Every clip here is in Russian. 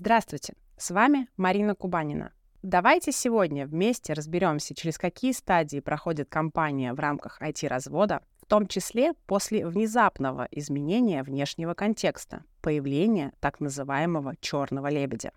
Здравствуйте, с вами Марина Кубанина. Давайте сегодня вместе разберемся, через какие стадии проходит компания в рамках IT-развода, в том числе после внезапного изменения внешнего контекста, появления так называемого черного лебедя.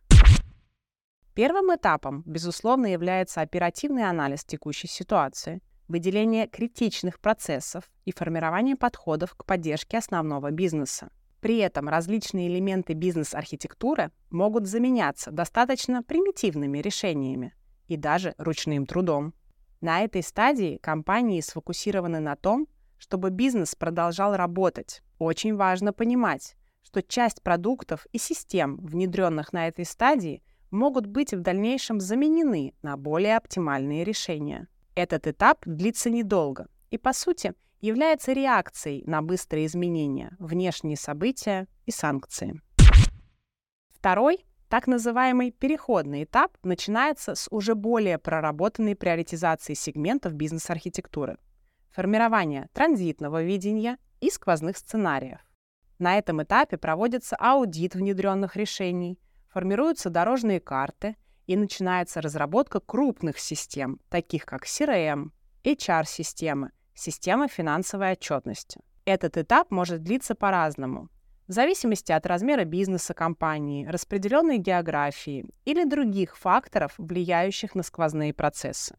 Первым этапом, безусловно, является оперативный анализ текущей ситуации, выделение критичных процессов и формирование подходов к поддержке основного бизнеса. При этом различные элементы бизнес-архитектуры могут заменяться достаточно примитивными решениями и даже ручным трудом. На этой стадии компании сфокусированы на том, чтобы бизнес продолжал работать. Очень важно понимать, что часть продуктов и систем, внедренных на этой стадии, могут быть в дальнейшем заменены на более оптимальные решения. Этот этап длится недолго и, по сути, является реакцией на быстрые изменения, внешние события и санкции. Второй, так называемый переходный этап, начинается с уже более проработанной приоритизации сегментов бизнес-архитектуры, формирования транзитного видения и сквозных сценариев. На этом этапе проводится аудит внедренных решений, формируются дорожные карты и начинается разработка крупных систем, таких как CRM, HR-системы, Система финансовой отчетности. Этот этап может длиться по-разному, в зависимости от размера бизнеса компании, распределенной географии или других факторов, влияющих на сквозные процессы.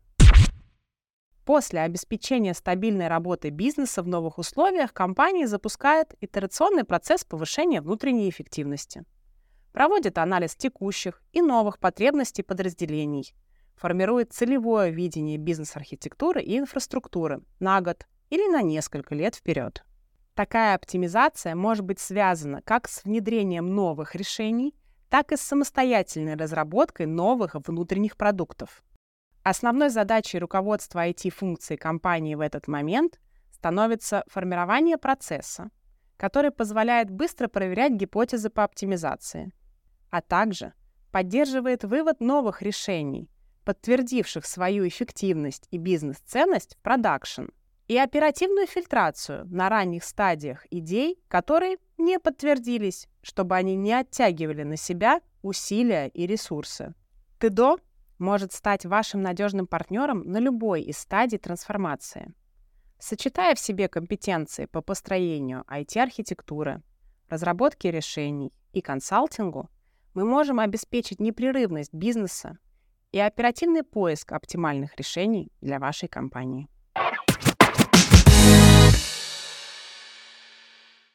После обеспечения стабильной работы бизнеса в новых условиях компания запускает итерационный процесс повышения внутренней эффективности. Проводит анализ текущих и новых потребностей подразделений, формирует целевое видение бизнес-архитектуры и инфраструктуры на год или на несколько лет вперед. Такая оптимизация может быть связана как с внедрением новых решений, так и с самостоятельной разработкой новых внутренних продуктов. Основной задачей руководства IT-функций компании в этот момент становится формирование процесса, который позволяет быстро проверять гипотезы по оптимизации, а также поддерживает вывод новых решений, подтвердивших свою эффективность и бизнес-ценность в продакшн, и оперативную фильтрацию на ранних стадиях идей, которые не подтвердились, чтобы они не оттягивали на себя усилия и ресурсы. ТДО может стать вашим надежным партнером на любой из стадий трансформации. Сочетая в себе компетенции по построению IT-архитектуры, разработке решений и консалтингу, мы можем обеспечить непрерывность бизнеса и оперативный поиск оптимальных решений для вашей компании.